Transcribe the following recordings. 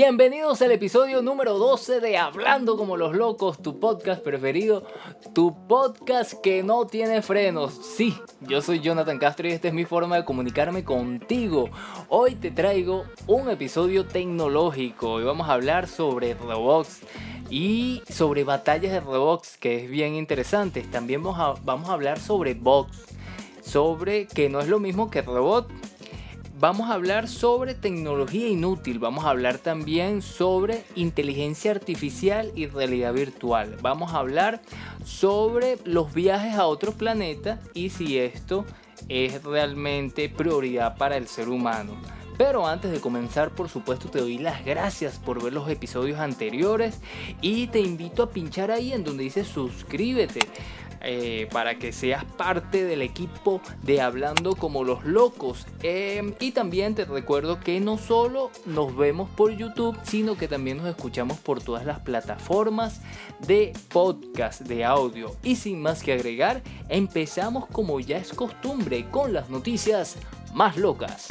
Bienvenidos al episodio número 12 de Hablando como los locos, tu podcast preferido, tu podcast que no tiene frenos. Sí, yo soy Jonathan Castro y esta es mi forma de comunicarme contigo. Hoy te traigo un episodio tecnológico y vamos a hablar sobre Roblox y sobre batallas de Roblox, que es bien interesante. También vamos a, vamos a hablar sobre bots, sobre que no es lo mismo que robot vamos a hablar sobre tecnología inútil, vamos a hablar también sobre inteligencia artificial y realidad virtual, vamos a hablar sobre los viajes a otros planetas y si esto es realmente prioridad para el ser humano. Pero antes de comenzar, por supuesto, te doy las gracias por ver los episodios anteriores y te invito a pinchar ahí en donde dice suscríbete. Eh, para que seas parte del equipo de Hablando como los locos. Em, y también te recuerdo que no solo nos vemos por YouTube, sino que también nos escuchamos por todas las plataformas de podcast, de audio. Y sin más que agregar, empezamos como ya es costumbre con las noticias más locas.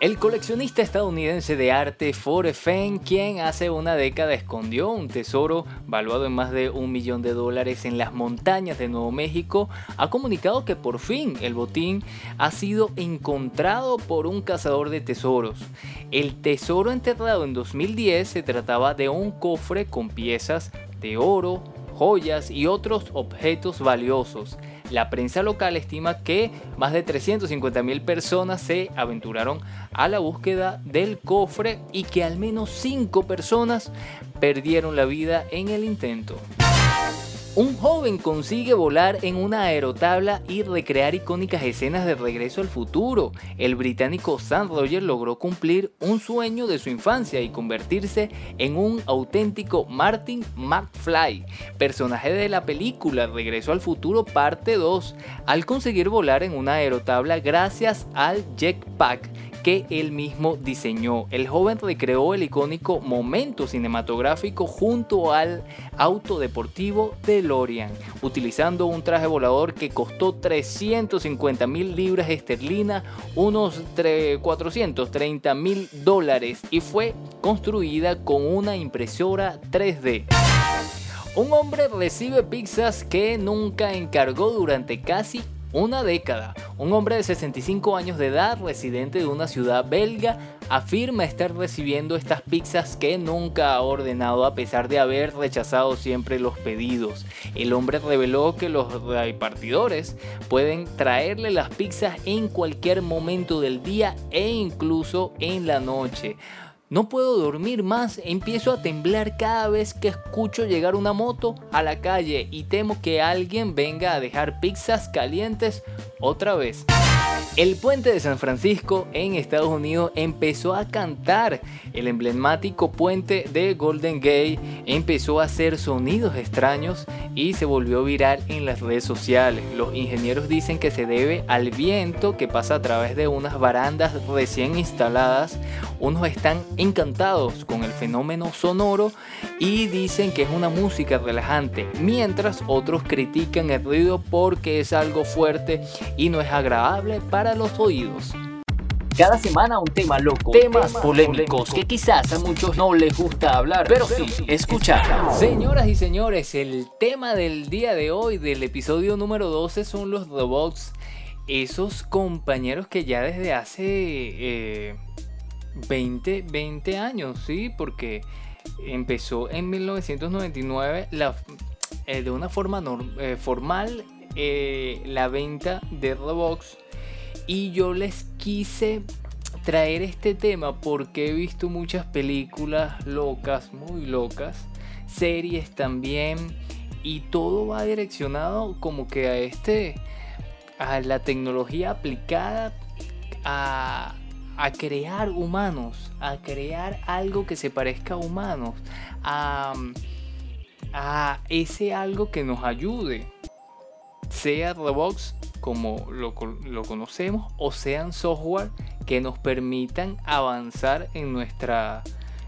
El coleccionista estadounidense de arte Forrest Fenn, quien hace una década escondió un tesoro valuado en más de un millón de dólares en las montañas de Nuevo México, ha comunicado que por fin el botín ha sido encontrado por un cazador de tesoros. El tesoro enterrado en 2010 se trataba de un cofre con piezas de oro, joyas y otros objetos valiosos. La prensa local estima que más de 350 mil personas se aventuraron a la búsqueda del cofre y que al menos 5 personas perdieron la vida en el intento. Un joven consigue volar en una aerotabla y recrear icónicas escenas de Regreso al Futuro. El británico Sam Roger logró cumplir un sueño de su infancia y convertirse en un auténtico Martin McFly, personaje de la película Regreso al Futuro parte 2, al conseguir volar en una aerotabla gracias al jetpack que él mismo diseñó. El joven recreó el icónico momento cinematográfico junto al auto deportivo DeLorean, utilizando un traje volador que costó 350 mil libras esterlinas, unos 430 mil dólares, y fue construida con una impresora 3D. Un hombre recibe pizzas que nunca encargó durante casi una década. Un hombre de 65 años de edad, residente de una ciudad belga, afirma estar recibiendo estas pizzas que nunca ha ordenado a pesar de haber rechazado siempre los pedidos. El hombre reveló que los repartidores pueden traerle las pizzas en cualquier momento del día e incluso en la noche. No puedo dormir más, empiezo a temblar cada vez que escucho llegar una moto a la calle y temo que alguien venga a dejar pizzas calientes otra vez. El puente de San Francisco en Estados Unidos empezó a cantar. El emblemático puente de Golden Gate empezó a hacer sonidos extraños y se volvió viral en las redes sociales. Los ingenieros dicen que se debe al viento que pasa a través de unas barandas recién instaladas. Unos están encantados con el fenómeno sonoro y dicen que es una música relajante, mientras otros critican el ruido porque es algo fuerte y no es agradable para los oídos. Cada semana un tema loco, temas, polémicos, que quizás a muchos no les gusta hablar, pero sí escuchar. Señoras y señores, el tema del día de hoy, del episodio número 12, son los robots. Esos compañeros que ya desde hace 20, eh, 20 años, ¿sí? Porque empezó en 1999 la, eh, de una forma eh, formal la venta de robots y yo les quise traer este tema porque he visto muchas películas locas, muy locas, series también, y todo va direccionado como que a este, a la tecnología aplicada a, a crear humanos, a crear algo que se parezca a humanos, a, a ese algo que nos ayude, sea robots como lo, conocemos o sean software que nos permitan avanzar en, nuestra,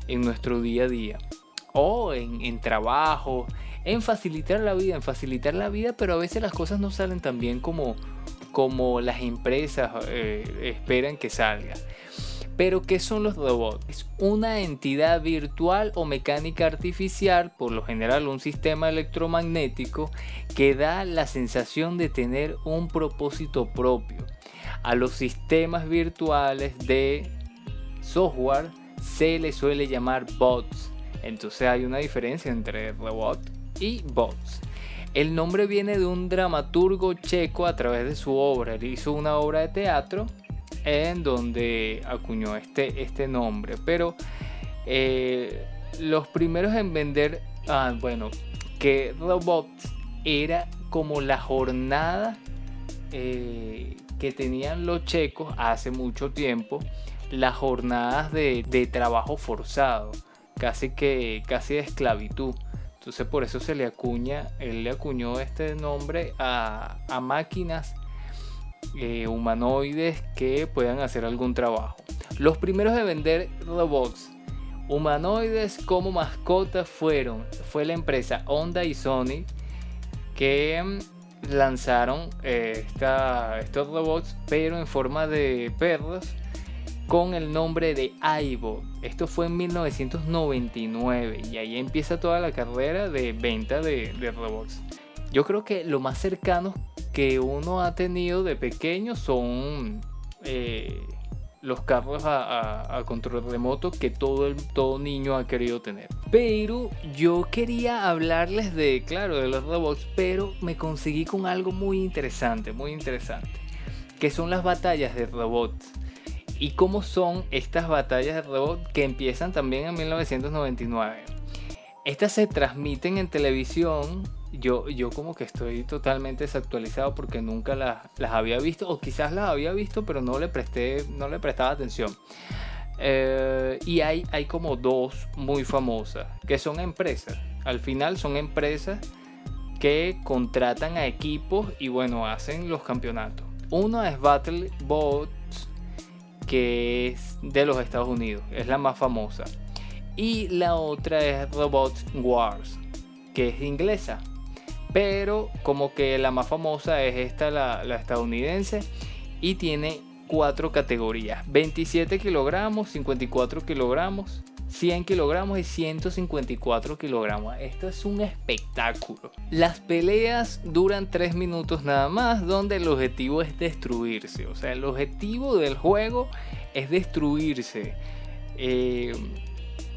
en nuestro día a día o en, trabajo, en facilitar la vida, en facilitar la vida, pero a veces las cosas no salen tan bien como, como las empresas eh, esperan que salga. Pero ¿qué son los robots? Es una entidad virtual o mecánica artificial, por lo general un sistema electromagnético, que da la sensación de tener un propósito propio. A los sistemas virtuales de software se les suele llamar bots. Entonces hay una diferencia entre robot y bots. El nombre viene de un dramaturgo checo a través de su obra. Él hizo una obra de teatro en donde acuñó este, este nombre. Pero eh, los primeros en vender, ah, bueno, que robots era como la jornada eh, que tenían los checos hace mucho tiempo, las jornadas de, trabajo forzado, casi que casi de esclavitud. Entonces por eso se le acuña, él le acuñó este nombre a, máquinas eh, humanoides que puedan hacer algún trabajo. Los primeros de vender robots humanoides como mascotas fueron, fue la empresa Honda y Sony que mm, lanzaron eh, estos robots pero en forma de perros con el nombre de Aibo. Esto fue en 1999 y ahí empieza toda la carrera de venta de, robots. Yo creo que lo más cercano que uno ha tenido de pequeño son eh, los carros a, control remoto que todo, todo niño ha querido tener. Pero yo quería hablarles de, claro, de los robots, pero me conseguí con algo muy interesante, muy interesante, que son las batallas de robots y cómo son estas batallas de robot que empiezan también en 1999. Estas se transmiten en televisión. Yo, yo como que estoy totalmente desactualizado porque nunca las, las había visto o quizás las había visto pero no le, presté, no le prestaba atención. Eh, y hay, hay como dos muy famosas que son empresas. Al final son empresas que contratan a equipos y bueno, hacen los campeonatos. Uno es BattleBot que es de los Estados Unidos, es la más famosa. Y la otra es Robot Wars, que es inglesa. Pero como que la más famosa es esta, la, estadounidense, y tiene cuatro categorías. 27 kilogramos, 54 kilogramos, 100 kilogramos y 154 kilogramos. Esto es un espectáculo. Las peleas duran 3 minutos nada más, donde el objetivo es destruirse. O sea, el objetivo del juego es destruirse eh,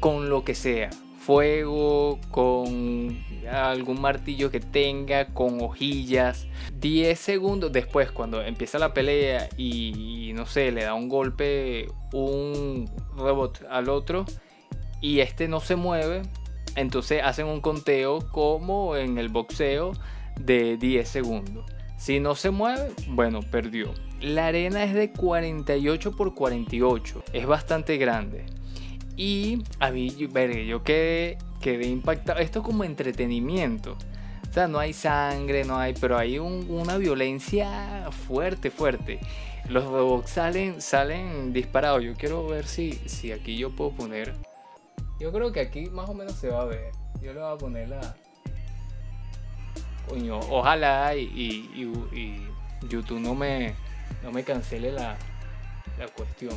con lo que sea. Fuego, con algún martillo que tenga, con hojillas. 10 segundos después, cuando empieza la pelea y no sé, le da un golpe un robot al otro, y este no se mueve, entonces hacen un conteo como en el boxeo de 10 segundos. Si no se mueve, bueno, perdió. La arena es de 48 por 48, es bastante grande. Y a mí, yo quedé, quedé impactado. Esto es como entretenimiento. O sea, no hay sangre, no hay, pero hay una violencia fuerte, fuerte. Los robots salen, salen disparados. Yo quiero ver si, si aquí yo puedo poner yo creo que aquí más o menos se va a ver. Yo le voy a poner la. Coño, ojalá y, YouTube no me, no me cancele la, la cuestión.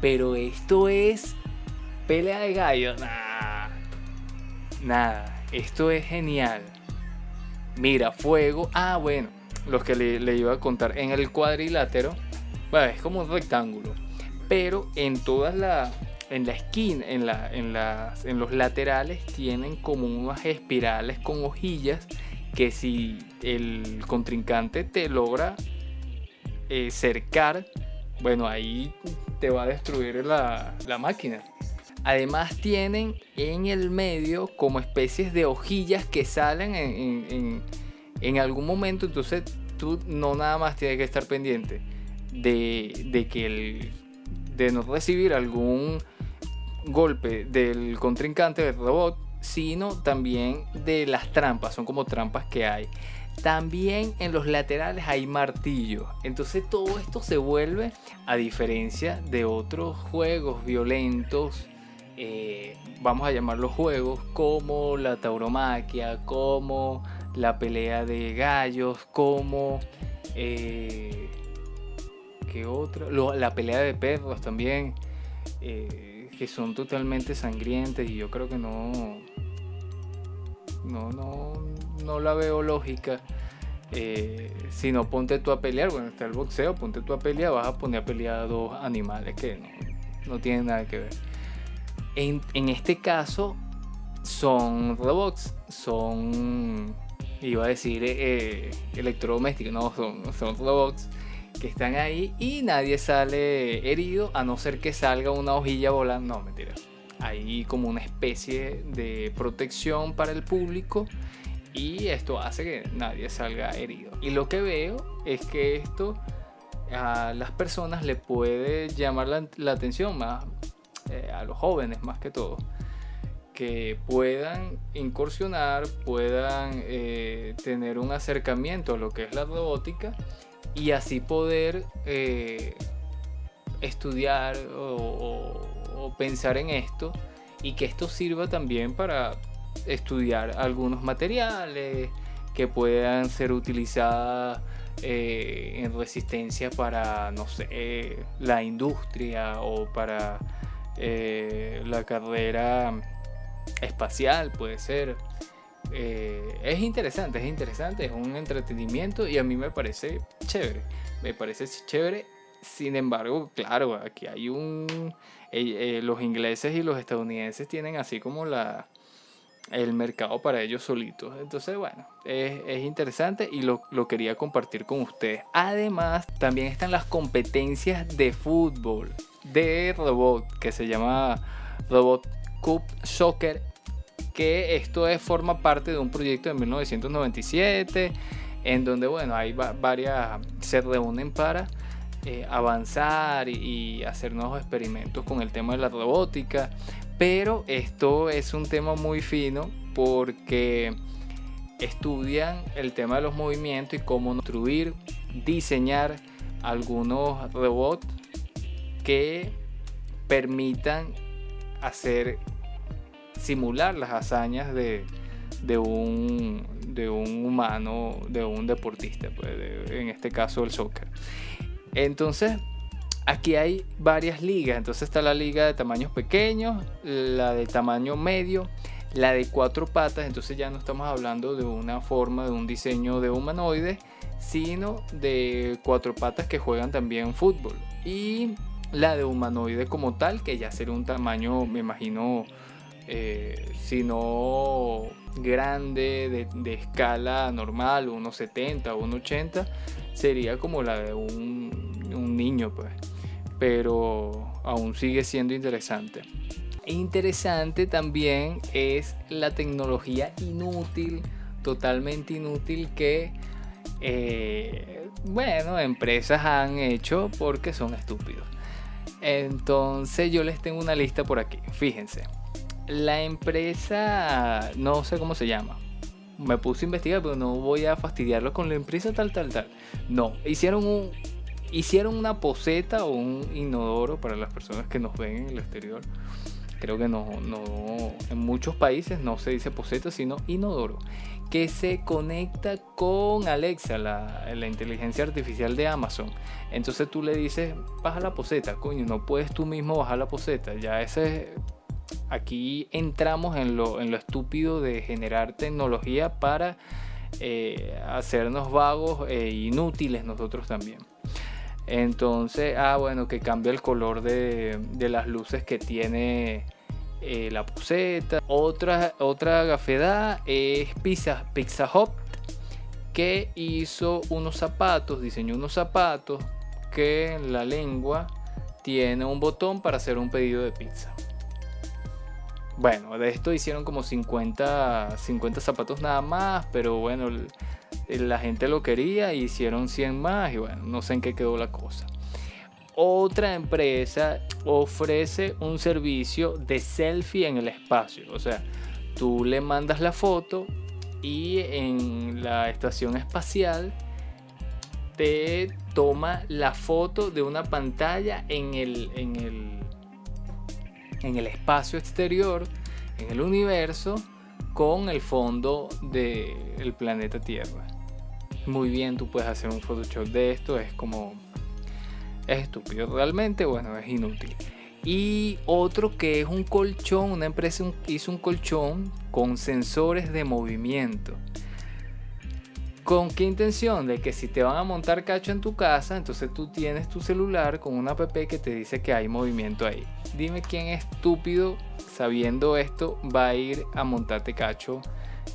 Pero esto es pelea de gallos. Nada. Nada. Esto es genial. Mira, fuego. Ah, bueno. Los que le, iba a contar. En el cuadrilátero. Bueno, es como un rectángulo. Pero en todas las en la esquina, en, la, en, en los laterales tienen como unas espirales con hojillas que si el contrincante te logra eh, cercar, bueno, ahí te va a destruir la, máquina. Además tienen en el medio como especies de hojillas que salen en, en, algún momento, entonces tú no nada más tienes que estar pendiente de, de que el, de no recibir algún golpe del contrincante del robot, sino también de las trampas, son como trampas que hay. También en los laterales hay martillos. Entonces todo esto se vuelve, a diferencia de otros juegos violentos, eh, vamos a llamarlos juegos como la tauromaquia, como la pelea de gallos, como... Eh, ¿Qué otra? la pelea de perros también, eh, que son totalmente sangrientes y yo creo que no... No, no, no la veo lógica. Eh, si no, ponte tú a pelear. Bueno, está el boxeo, ponte tú a pelear. Vas a poner a pelear a dos animales que no, no tienen nada que ver. En, en este caso, son robots, son, iba a decir, eh, electrodomésticos, no, son, son robots que están ahí y nadie sale herido a no ser que salga una hojilla volando. No, mentira. Hay como una especie de protección para el público y esto hace que nadie salga herido. Y lo que veo es que esto a las personas le puede llamar la, atención más eh, a los jóvenes más que todo que puedan incursionar, puedan eh, tener un acercamiento a lo que es la robótica y así poder eh, estudiar o, pensar en esto y que esto sirva también para estudiar algunos materiales que puedan ser utilizados eh, en resistencia para, no sé, la industria o para la carrera espacial, puede ser. Eh, es interesante, es interesante, es un entretenimiento y a mí me parece chévere. Me parece chévere. Sin embargo, claro, aquí hay un... Eh, eh, los ingleses y los estadounidenses tienen así como la, el mercado para ellos solitos. Entonces, bueno, es, es interesante y lo, lo, quería compartir con ustedes. Además, también están las competencias de fútbol de robot que se llama Robot Cup Soccer, que esto es, forma parte de un proyecto de 1997, en donde, bueno, hay varias, se reúnen para eh, avanzar y, hacer nuevos experimentos con el tema de la robótica, pero esto es un tema muy fino porque estudian el tema de los movimientos y cómo construir, diseñar algunos robots que permitan hacer simular las hazañas de, un, de un humano, de un deportista, pues, en este caso el soccer. Entonces, aquí hay varias ligas. Entonces está la liga de tamaños pequeños, la de tamaño medio, la de cuatro patas. Entonces ya no estamos hablando de una forma, de un diseño de humanoide, sino de cuatro patas que juegan también fútbol. Y la de humanoide como tal, que ya sería un tamaño, me imagino, eh, sino grande, de, escala normal, 1,70 o 1,80, sería como la de un, un niño, pues. Pero aún sigue siendo interesante. Interesante también es la tecnología inútil, totalmente inútil que, eh, bueno, empresas han hecho porque son estúpidos. Entonces yo les tengo una lista por aquí. Fíjense. La empresa, no sé cómo se llama. Me puse a investigar, pero no voy a fastidiarlo con la empresa tal, tal, tal. No, hicieron un, hicieron una poseta o un inodoro para las personas que nos ven en el exterior. Creo que no, no, en muchos países no se dice poseta, sino inodoro que se conecta con Alexa, la, inteligencia artificial de Amazon. Entonces tú le dices, baja la poseta, coño, no puedes tú mismo bajar la poseta. Ya ese, aquí entramos en lo, en lo estúpido de generar tecnología para eh, hacernos vagos e inútiles nosotros también. Entonces, ah, bueno, que cambia el color de, las luces que tiene eh, la poseta. Otra, otra gafedad es Pizza, Pizza Hut, que hizo unos zapatos, diseñó unos zapatos que en la lengua tiene un botón para hacer un pedido de pizza. Bueno, de esto hicieron como 50, 50 zapatos nada más, pero bueno, la gente lo quería y hicieron 100 más y bueno, no sé en qué quedó la cosa otra empresa ofrece un servicio de selfie en el espacio. O sea, tú le mandas la foto y en la estación espacial te toma la foto de una pantalla en el, en el, en el espacio exterior, en el universo, con el fondo del planeta Tierra. Muy bien, tú puedes hacer un Photoshop de esto, es como... Es estúpido, realmente, bueno, es inútil. Y otro que es un colchón, una empresa hizo un colchón con sensores de movimiento. ¿Con qué intención? De que si te van a montar cacho en tu casa, entonces tú tienes tu celular con una app que te dice que hay movimiento ahí. Dime quién estúpido sabiendo esto va a ir a montarte cacho,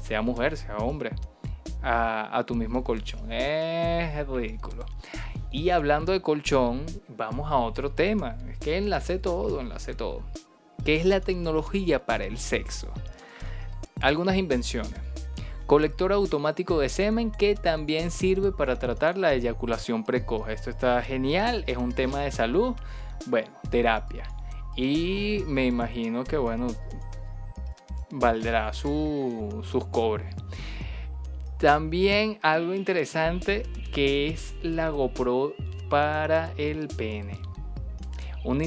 sea mujer, sea hombre, a, a tu mismo colchón. Es ridículo. Y hablando de colchón, vamos a otro tema. Es que enlace todo, enlace todo. ¿Qué es la tecnología para el sexo? Algunas invenciones Colector automático de semen que también sirve para tratar la eyaculación precoz. Esto está genial, es un tema de salud. Bueno, terapia. Y me imagino que, bueno, valdrá sus cobres. También algo interesante que es la GoPro para el pene. Un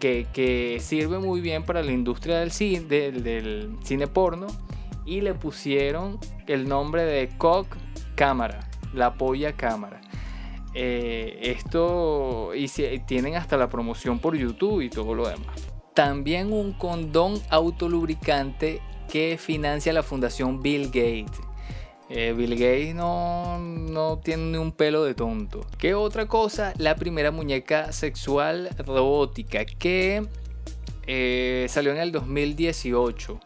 que, que, sirve muy bien para la industria del cine, del cine porno y le pusieron el nombre de Cock Cámara, la polla cámara. Eh, esto y tienen hasta la promoción por YouTube y todo lo demás. También un condón autolubricante que financia la fundación Bill Gates. Eh, Bill Gates no, no, tiene ni un pelo de tonto. ¿Qué otra cosa? La primera muñeca sexual robótica que eh, salió en el 2018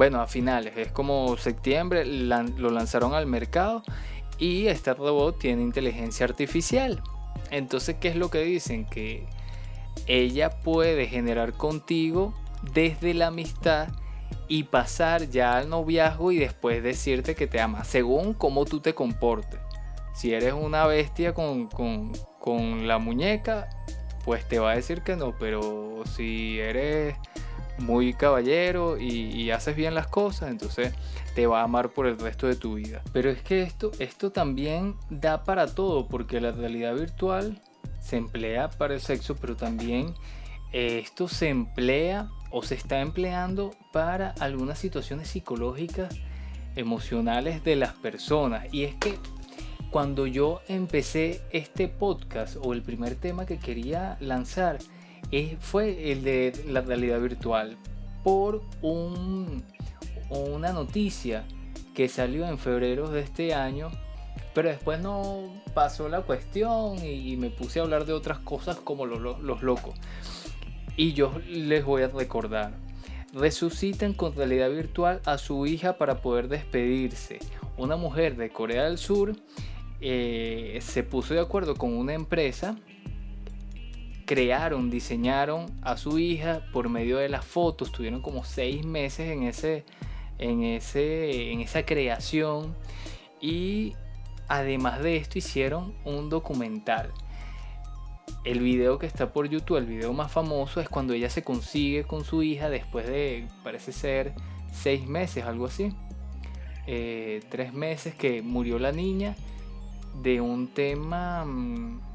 bueno, a finales, es como septiembre, lo lanzaron al mercado y este robot tiene inteligencia artificial. Entonces, ¿qué es lo que dicen? Que ella puede generar contigo desde la amistad y pasar ya al noviazgo y después decirte que te ama, según cómo tú te comportes. Si eres una bestia con, con la muñeca, pues te va a decir que no, pero si eres muy caballero y, haces bien las cosas, entonces te va a amar por el resto de tu vida. Pero es que esto, esto también da para todo, porque la realidad virtual se emplea para el sexo, pero también eh, esto se emplea o se está empleando para algunas situaciones psicológicas, emocionales de las personas. Y es que cuando yo empecé este podcast o el primer tema que quería lanzar, fue el de la realidad virtual por un, una noticia que salió en febrero de este año, pero después no pasó la cuestión y, me puse a hablar de otras cosas como los locos. Y yo les voy a recordar, resucitan con realidad virtual a su hija para poder despedirse. Una mujer de Corea del Sur eh, se puso de acuerdo con una empresa crearon, diseñaron a su hija por medio de las fotos, tuvieron como seis meses en, ese, en, ese, en esa creación y además de esto hicieron un documental. El video que está por YouTube, el video más famoso, es cuando ella se consigue con su hija después de, parece ser, seis meses, algo así. Eh, tres meses que murió la niña de un tema mm,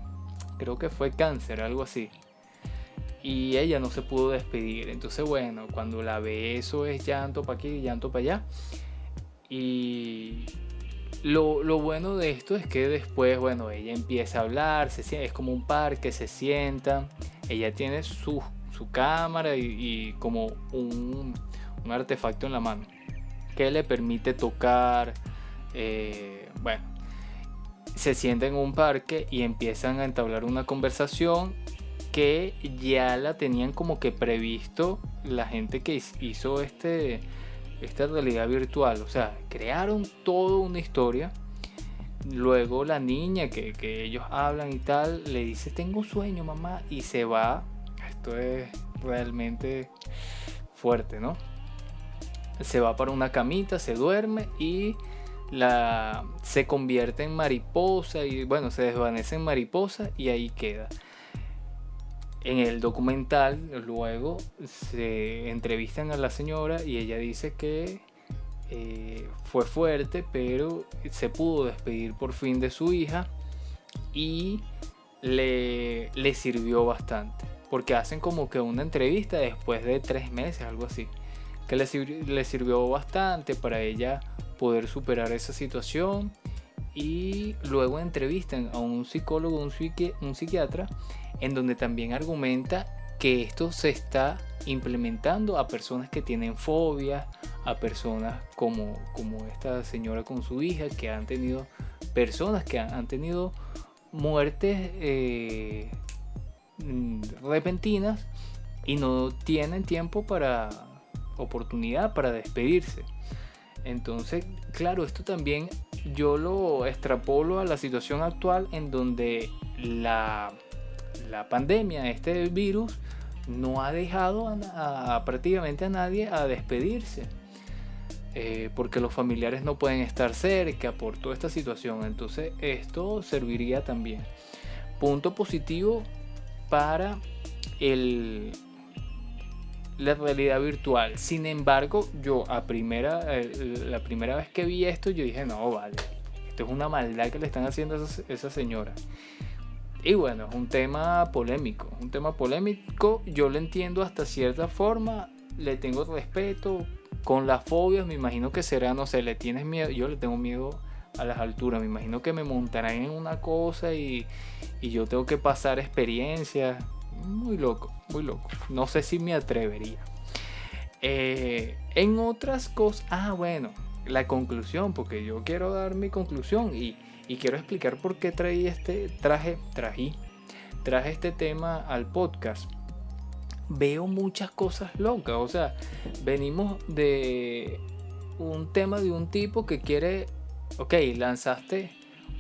creo que fue cáncer, algo así. Y ella no se pudo despedir. Entonces, bueno, cuando la ve, eso es llanto para aquí, llanto para allá. Y lo, bueno de esto es que después, bueno, ella empieza a hablar, se, es como un parque, se sienta. Ella tiene su, su cámara y, como un, un, artefacto en la mano que le permite tocar. Eh, bueno, se sienten en un parque y empiezan a entablar una conversación que ya la tenían como que previsto la gente que hizo este, esta realidad virtual. O sea, crearon toda una historia. Luego la niña que, que ellos hablan y tal le dice, tengo sueño mamá, y se va. Esto es realmente fuerte, ¿no? Se va para una camita, se duerme y la, se convierte en mariposa y bueno, se desvanece en mariposa y ahí queda. En el documental luego se entrevistan a la señora y ella dice que eh, fue fuerte, pero se pudo despedir por fin de su hija y le, le sirvió bastante. Porque hacen como que una entrevista después de tres meses, algo así que le, le sirvió bastante para ella poder superar esa situación y luego entrevistan a un psicólogo, un, psiquiatra, en donde también argumenta que esto se está implementando a personas que tienen fobias, a personas como, como esta señora con su hija, que han tenido personas que han, tenido muertes eh, mm, repentinas y no tienen tiempo para oportunidad para despedirse. Entonces, claro, esto también yo lo extrapolo a la situación actual en donde la, la pandemia, este virus, no ha dejado a, prácticamente a nadie a despedirse. Eh, porque los familiares no pueden estar cerca por toda esta situación. Entonces esto serviría también. Punto positivo para el, la realidad virtual. Sin embargo, yo a primera, eh, la primera vez que vi esto, yo dije, no, vale, esto es una maldad que le están haciendo a esa, esa señora. Y bueno, es un tema polémico, un tema polémico, yo lo entiendo hasta cierta forma, le tengo respeto, con las fobias me imagino que será, no sé, le tienes miedo, yo le tengo miedo a las alturas, me imagino que me montarán en una cosa y, y yo tengo que pasar experiencias, muy loco, muy loco, no sé si me atrevería. Eh, en otras cosas, ah bueno, la conclusión, porque yo quiero dar mi conclusión y y quiero explicar por qué traí este, traje, traje, traje este tema al podcast. Veo muchas cosas locas, o sea, venimos de un tema de un tipo que quiere, ok, lanzaste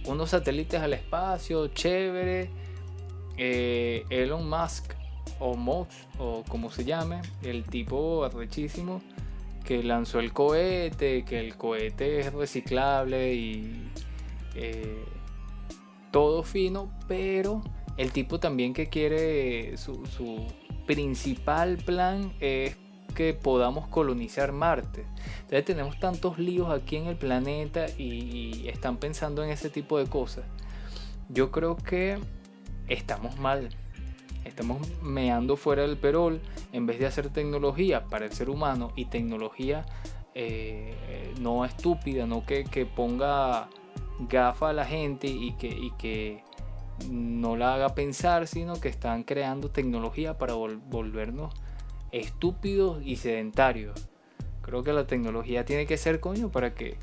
unos satélites al espacio, chévere, eh, Elon Musk o Mox o como se llame, el tipo arrechísimo que lanzó el cohete, que el cohete es reciclable y eh, todo fino, pero el tipo también que quiere su, principal plan es que podamos colonizar Marte. Entonces tenemos tantos líos aquí en el planeta y, están pensando en ese tipo de cosas. Yo creo que estamos mal. Estamos meando fuera del perol en vez de hacer tecnología para el ser humano y tecnología eh, no estúpida, no que, que ponga gafa a la gente y que, que no la haga pensar, sino que están creando tecnología para volvernos estúpidos y sedentarios. Creo que la tecnología tiene que ser coño para que,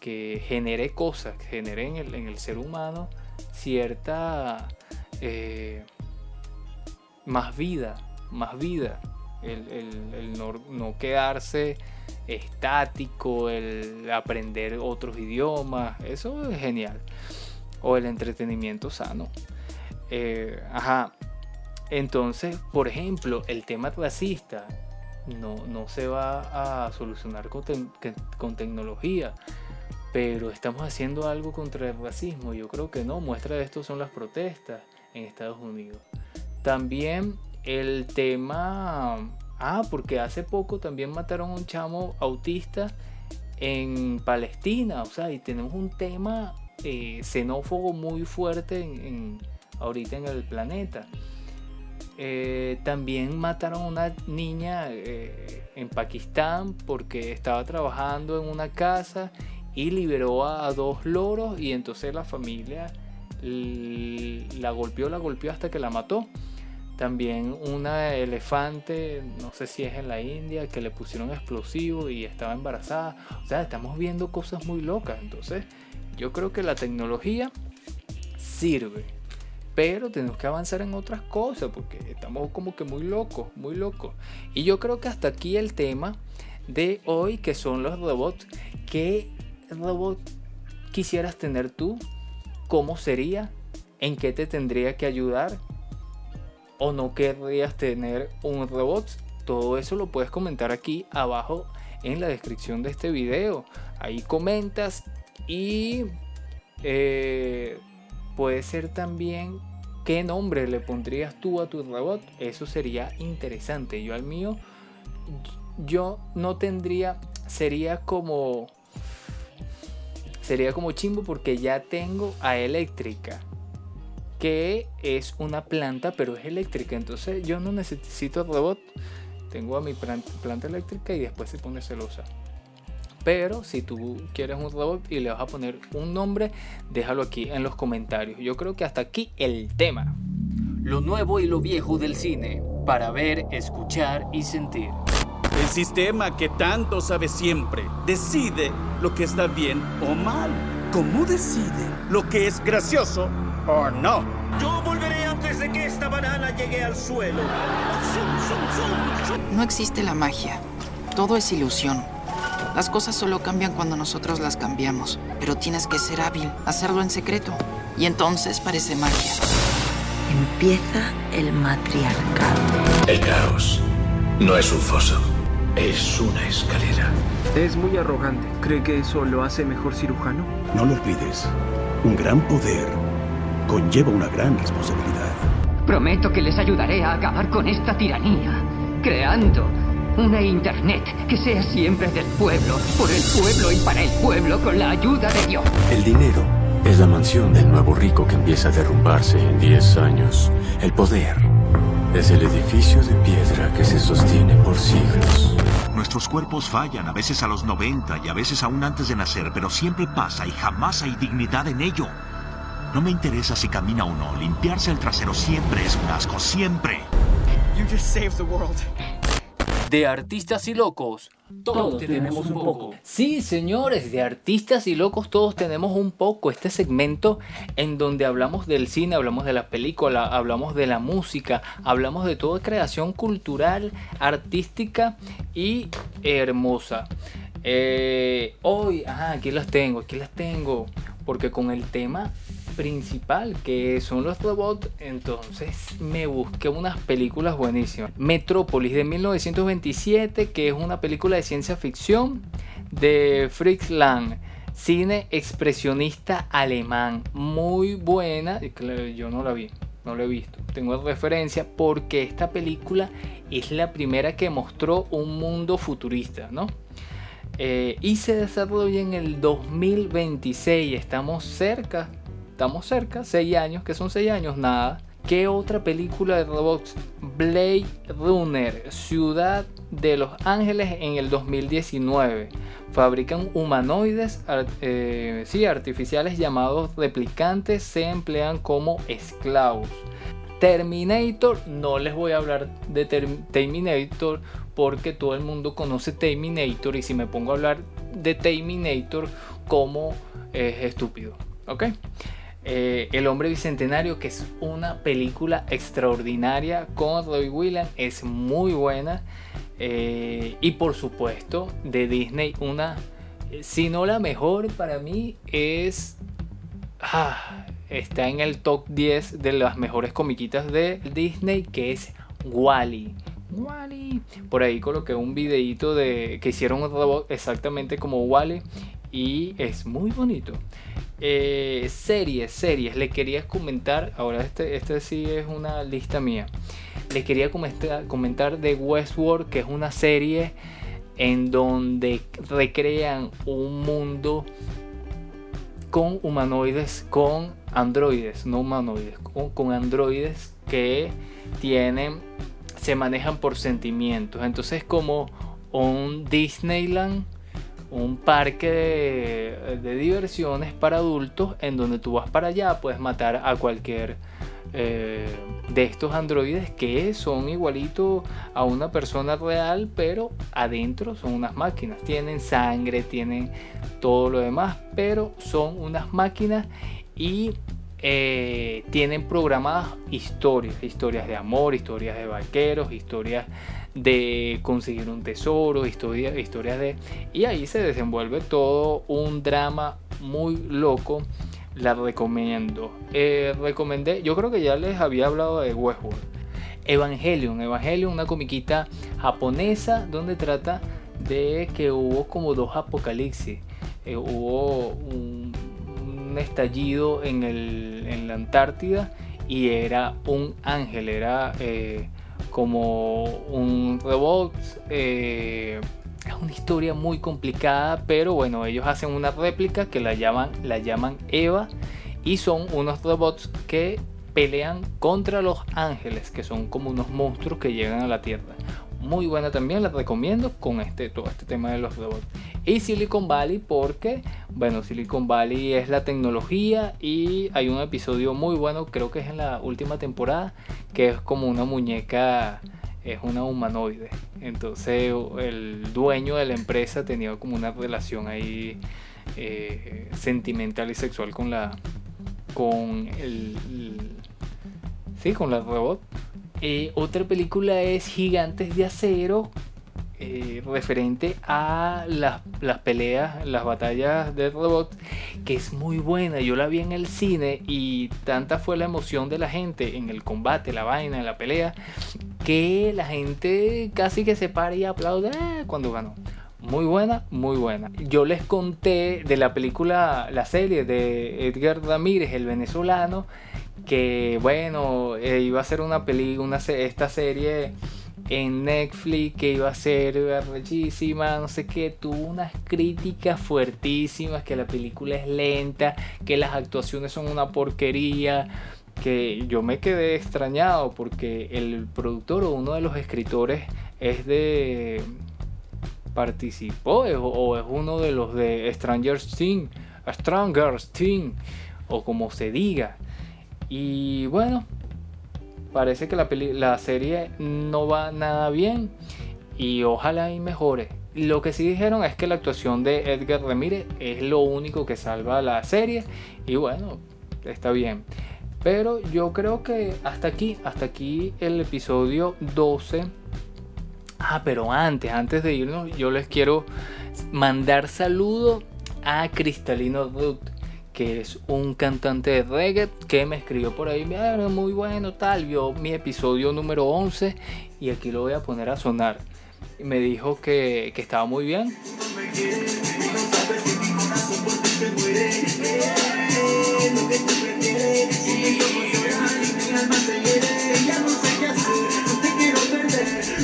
genere cosas, genere en el, ser humano cierta eh, más vida, más vida. El, no quedarse estático, el aprender otros idiomas, eso es genial. O el entretenimiento sano. Eh, ajá. Entonces, por ejemplo, el tema racista no, no se va a solucionar con, con tecnología pero estamos haciendo algo contra el racismo. Yo creo que no. Muestra de esto son las protestas en Estados Unidos. También el tema Ah, porque hace poco también mataron a un chamo autista en Palestina. O sea, y tenemos un tema eh, xenófobo muy fuerte en, ahorita en el planeta. Eh, también mataron a una niña eh, en Pakistán porque estaba trabajando en una casa y liberó a, dos loros y entonces la familia la golpeó, la golpeó hasta que la mató. También una elefante, no sé si es en la India, que le pusieron explosivo y estaba embarazada. O sea, estamos viendo cosas muy locas. Entonces, yo creo que la tecnología sirve. Pero tenemos que avanzar en otras cosas porque estamos como que muy locos, muy locos. Y yo creo que hasta aquí el tema de hoy, que son los robots. ¿Qué robot quisieras tener tú? ¿Cómo sería? ¿En qué te tendría que ayudar? o no querrías tener un robot, todo eso lo puedes comentar aquí abajo en la descripción de este video. Ahí comentas y eh, puede ser también qué nombre le pondrías tú a tu robot. Eso sería interesante. Yo al mío, yo no tendría, sería como, sería como chimbo porque ya tengo a eléctrica que es una planta pero es eléctrica. Entonces yo no necesito robot. tengo a mi planta eléctrica y después se pone celosa. Pero si tú quieres un robot y le vas a poner un nombre, déjalo aquí en los comentarios. Yo creo que hasta aquí el tema. Lo nuevo y lo viejo del cine, para ver, escuchar y sentir. El sistema que tanto sabe siempre decide lo que está bien o mal. ¿Cómo decide lo que es gracioso o no? Yo volveré antes de que esta banana llegue al suelo. No existe la magia. Todo es ilusión. Las cosas solo cambian cuando nosotros las cambiamos, pero tienes que ser hábil, hacerlo en secreto. Y entonces parece magia. Empieza el matriarcado. El caos no es un foso, es una escalera. Es muy arrogante. ¿Cree que eso lo hace mejor cirujano? No lo olvides. Un gran poder conlleva una gran responsabilidad. Prometo que les ayudaré a acabar con esta tiranía, creando una Internet que sea siempre del pueblo, por el pueblo y para el pueblo con la ayuda de Dios. El dinero es la mansión del nuevo rico que empieza a derrumbarse en 10 años. El poder es el edificio de piedra que se sostiene por siglos. Nuestros cuerpos fallan, a veces a los 90 y a veces aún antes de nacer, pero siempre pasa y jamás hay dignidad en ello. No me interesa si camina o no, limpiarse el trasero siempre es un asco, siempre. You just saved the world. De artistas y locos, todos, tenemos un poco. Sí, señores, de artistas y locos todos tenemos un poco. Este segmento en donde hablamos del cine, hablamos de la película, hablamos de la música, hablamos de toda creación cultural, artística y hermosa. Eh, hoy, ajá, aquí las tengo, aquí las tengo. Porque con el tema principal que son los robots, entonces me busqué unas películas buenísimas. Metrópolis de 1927, que es una película de ciencia ficción de Fritz Lang. Cine expresionista alemán, muy buena. Yo no la vi, no la he visto. Tengo referencia porque esta película es la primera que mostró un mundo futurista, ¿no? Eh, y se desarrolla en el 2026. Estamos cerca estamos cerca, 6 años, que son 6 años, nada. ¿Qué otra película de robots? Blade Runner, Ciudad de Los Ángeles en el 2019. Fabrican humanoides eh, sí, artificiales llamados replicantes, se emplean como esclavos. Terminator, no les voy a hablar de Terminator porque todo el mundo conoce Terminator y si me pongo a hablar de Terminator como es estúpido. ¿Ok? Eh, el hombre bicentenario, que es una película extraordinaria con Roy Williams, es muy buena. Eh, y por supuesto, de Disney, una, si no la mejor para mí, es. Ah, está en el top 10 de las mejores comiquitas de Disney, que es Wally. Wally. Por ahí coloqué un videito de que hicieron un robot exactamente como Wally y es muy bonito. Eh, series, series. Le quería comentar, ahora este, este sí es una lista mía. Le quería comentar, de Westworld, que es una serie en donde recrean un mundo con humanoides, con androides, no humanoides, con, con androides que tienen, se manejan por sentimientos. Entonces como un Disneyland un parque de, diversiones para adultos en donde tú vas para allá, puedes matar a cualquier eh, de estos androides que son igualitos a una persona real, pero adentro son unas máquinas. Tienen sangre, tienen todo lo demás, pero son unas máquinas y eh, tienen programadas historias, historias de amor, historias de vaqueros, historias de conseguir un tesoro, historia, historias de... Y ahí se desenvuelve todo un drama muy loco. La recomiendo. Eh, recomendé, yo creo que ya les había hablado de Westworld. Evangelion, Evangelion, una comiquita japonesa donde trata de que hubo como dos apocalipsis. Eh, hubo un, estallido en, el, en, la Antártida y era un ángel, era eh, como un robot. Eh, es una historia muy complicada, pero bueno, ellos hacen una réplica que la llaman, la llaman Eva y son unos robots que pelean contra los ángeles, que son como unos monstruos que llegan a la Tierra. muy buena también, la recomiendo con este, todo este tema de los robots. Y Silicon Valley porque, bueno, Silicon Valley es la tecnología y hay un episodio muy bueno, creo que es en la última temporada, que es como una muñeca, es una humanoide. Entonces el dueño de la empresa tenía como una relación ahí eh, sentimental y sexual con la, con el, sí, con la robot. Eh, otra película es Gigantes de Acero, eh, referente a las, las, peleas, las batallas de robots, que es muy buena. Yo la vi en el cine y tanta fue la emoción de la gente en el combate, la vaina, en la pelea, que la gente casi que se para y aplaude ah, cuando ganó. Muy buena, muy buena. Yo les conté de la película, la serie de Edgar Ramírez, el venezolano, que bueno, eh, iba a ser una película, esta serie en Netflix que iba a ser bellísima, no sé qué, tuvo unas críticas fuertísimas, que la película es lenta, que las actuaciones son una porquería, que yo me quedé extrañado porque el productor o uno de los escritores es de participó o es uno de los de Stranger Things, Stranger Things o como se diga. Y bueno, parece que la, serie no va nada bien y ojalá y mejore. Lo que sí dijeron es que la actuación de Edgar Ramírez es lo único que salva la serie y bueno, está bien. Pero yo creo que hasta aquí, hasta aquí el episodio 12 Ah, pero antes, antes de irnos, yo les quiero mandar saludo a Cristalino Root, que es un cantante de reggae que me escribió por ahí, muy bueno, tal, vio mi episodio número 11 y aquí lo voy a poner a sonar. Me dijo que, que estaba muy bien.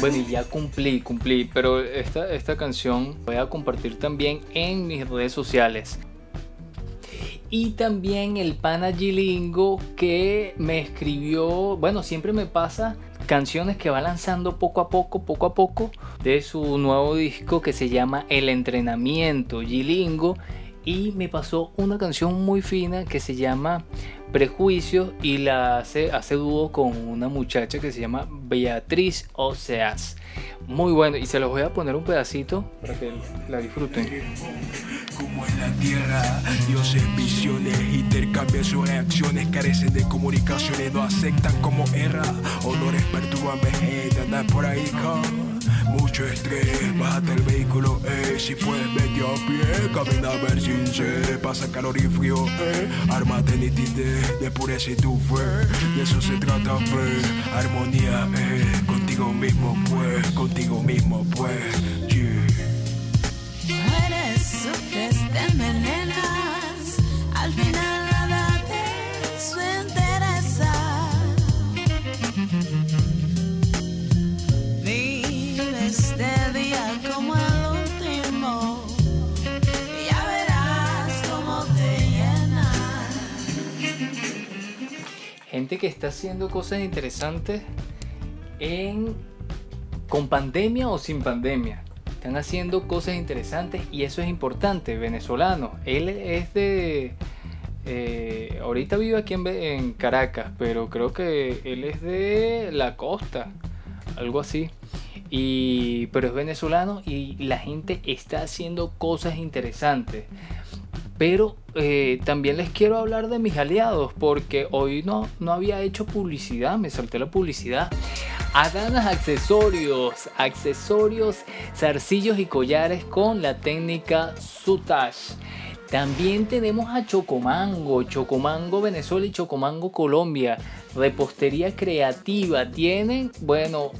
Bueno, y ya cumplí, cumplí, pero esta, esta canción voy a compartir también en mis redes sociales. Y también el pana Gilingo que me escribió, bueno, siempre me pasa canciones que va lanzando poco a poco, poco a poco, de su nuevo disco que se llama El Entrenamiento Gilingo. Y me pasó una canción muy fina que se llama Prejuicio y la hace, hace dúo con una muchacha que se llama Beatriz Oseas. Muy bueno, y se los voy a poner un pedacito para que la disfruten. Como en la tierra, dioses visiones, intercambian sus reacciones, carecen de comunicaciones, no aceptan como erra, honores perturban vejez, andar por ahí con mucho estrés, bájate el vehículo, eh, si puedes vete a pie, camina a ver sin se pasa calor y frío, eh, armate nitidez, de pureza y tu fe, de eso se trata, pues, armonía, eh, contigo mismo, pues, contigo mismo, pues, yeah. Que está haciendo cosas interesantes en con pandemia o sin pandemia. Están haciendo cosas interesantes y eso es importante. Venezolano. Él es de. eh, ahorita vive aquí en, en Caracas, pero creo que él es de la costa. Algo así. Y, pero es venezolano y la gente está haciendo cosas interesantes. Pero eh, también les quiero hablar de mis aliados porque hoy no, no había hecho publicidad, me salté la publicidad. Adanas Accesorios, accesorios, zarcillos y collares con la técnica Sutash. También tenemos a Chocomango, Chocomango Venezuela y Chocomango Colombia. Repostería creativa. Tienen, bueno,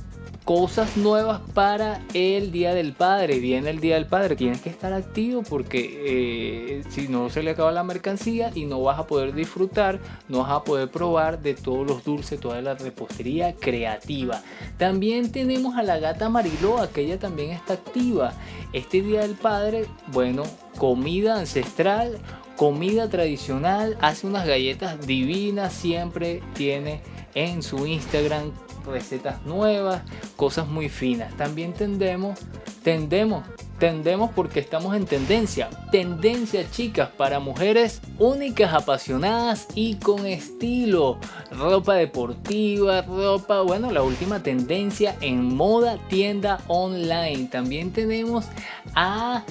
cosas nuevas para el Día del Padre. Viene el Día del Padre. Tienes que estar activo porque eh, si no se le acaba la mercancía y no vas a poder disfrutar, no vas a poder probar de todos los dulces, toda la repostería creativa. También tenemos a la gata Mariloa, que ella también está activa. Este Día del Padre, bueno, comida ancestral, comida tradicional, hace unas galletas divinas, siempre tiene en su Instagram recetas nuevas, cosas muy finas. También tendemos, tendemos, tendemos porque estamos en tendencia. Tendencia, chicas, para mujeres únicas, apasionadas y con estilo. Ropa deportiva, ropa, bueno, la última tendencia en moda, tienda online. También tenemos a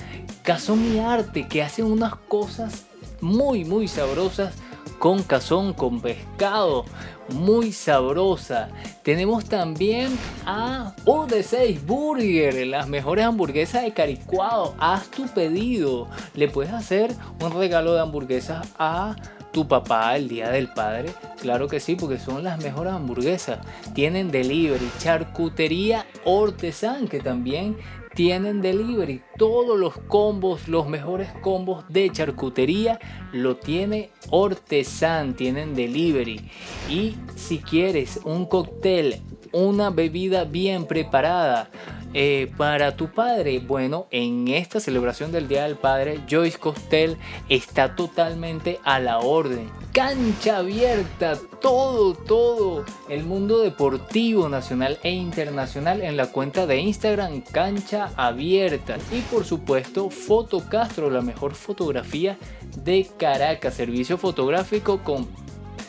y Arte, que hacen unas cosas muy, muy sabrosas con cazón, con pescado, muy sabrosa. Tenemos también a UD6 Burger, las mejores hamburguesas de Caricuado. Haz tu pedido. Le puedes hacer un regalo de hamburguesas a tu papá el día del padre? Claro que sí, porque son las mejores hamburguesas. Tienen delivery, charcutería Ortesan, que también tienen delivery. Todos los combos, los mejores combos de charcutería lo tiene Ortesan, tienen delivery. Y si quieres un cóctel, una bebida bien preparada, eh, para tu padre, bueno, en esta celebración del Día del Padre, Joyce Costel está totalmente a la orden. Cancha abierta, todo, todo. El mundo deportivo nacional e internacional en la cuenta de Instagram Cancha Abierta. Y por supuesto, Foto Castro, la mejor fotografía de Caracas, servicio fotográfico con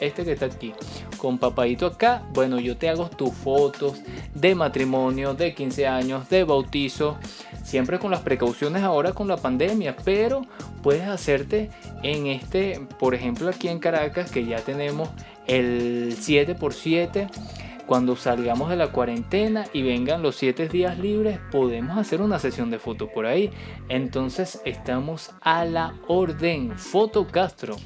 este que está aquí con papadito acá, bueno, yo te hago tus fotos de matrimonio, de 15 años, de bautizo, siempre con las precauciones ahora con la pandemia, pero puedes hacerte en este, por ejemplo, aquí en Caracas, que ya tenemos el 7x7 cuando salgamos de la cuarentena y vengan los 7 días libres, podemos hacer una sesión de fotos por ahí. Entonces estamos a la orden. Foto Castro.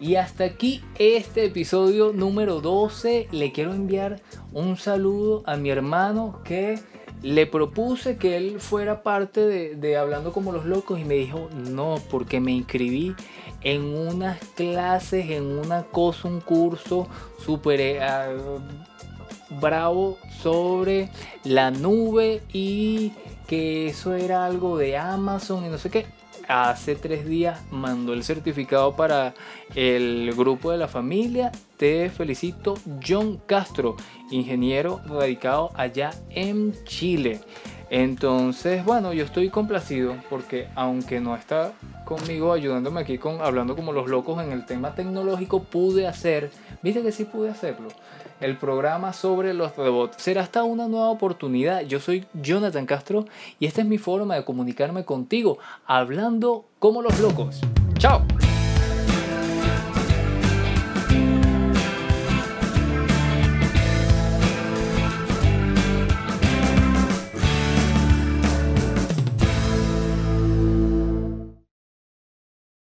Y hasta aquí este episodio número 12. Le quiero enviar un saludo a mi hermano que le propuse que él fuera parte de, Hablando como los locos y me dijo no, porque me inscribí en unas clases, en una cosa, un curso súper eh, ah, bravo sobre la nube y que eso era algo de Amazon y no sé qué hace tres días mandó el certificado para el grupo de la familia. Te felicito, John Castro, ingeniero radicado allá en Chile. Entonces, bueno, yo estoy complacido porque aunque no está conmigo ayudándome aquí con hablando como los locos en el tema tecnológico, pude hacer, viste que sí pude hacerlo el programa sobre los robots. Será hasta una nueva oportunidad. Yo soy Jonathan Castro y esta es mi forma de comunicarme contigo, hablando como los locos. ¡Chao!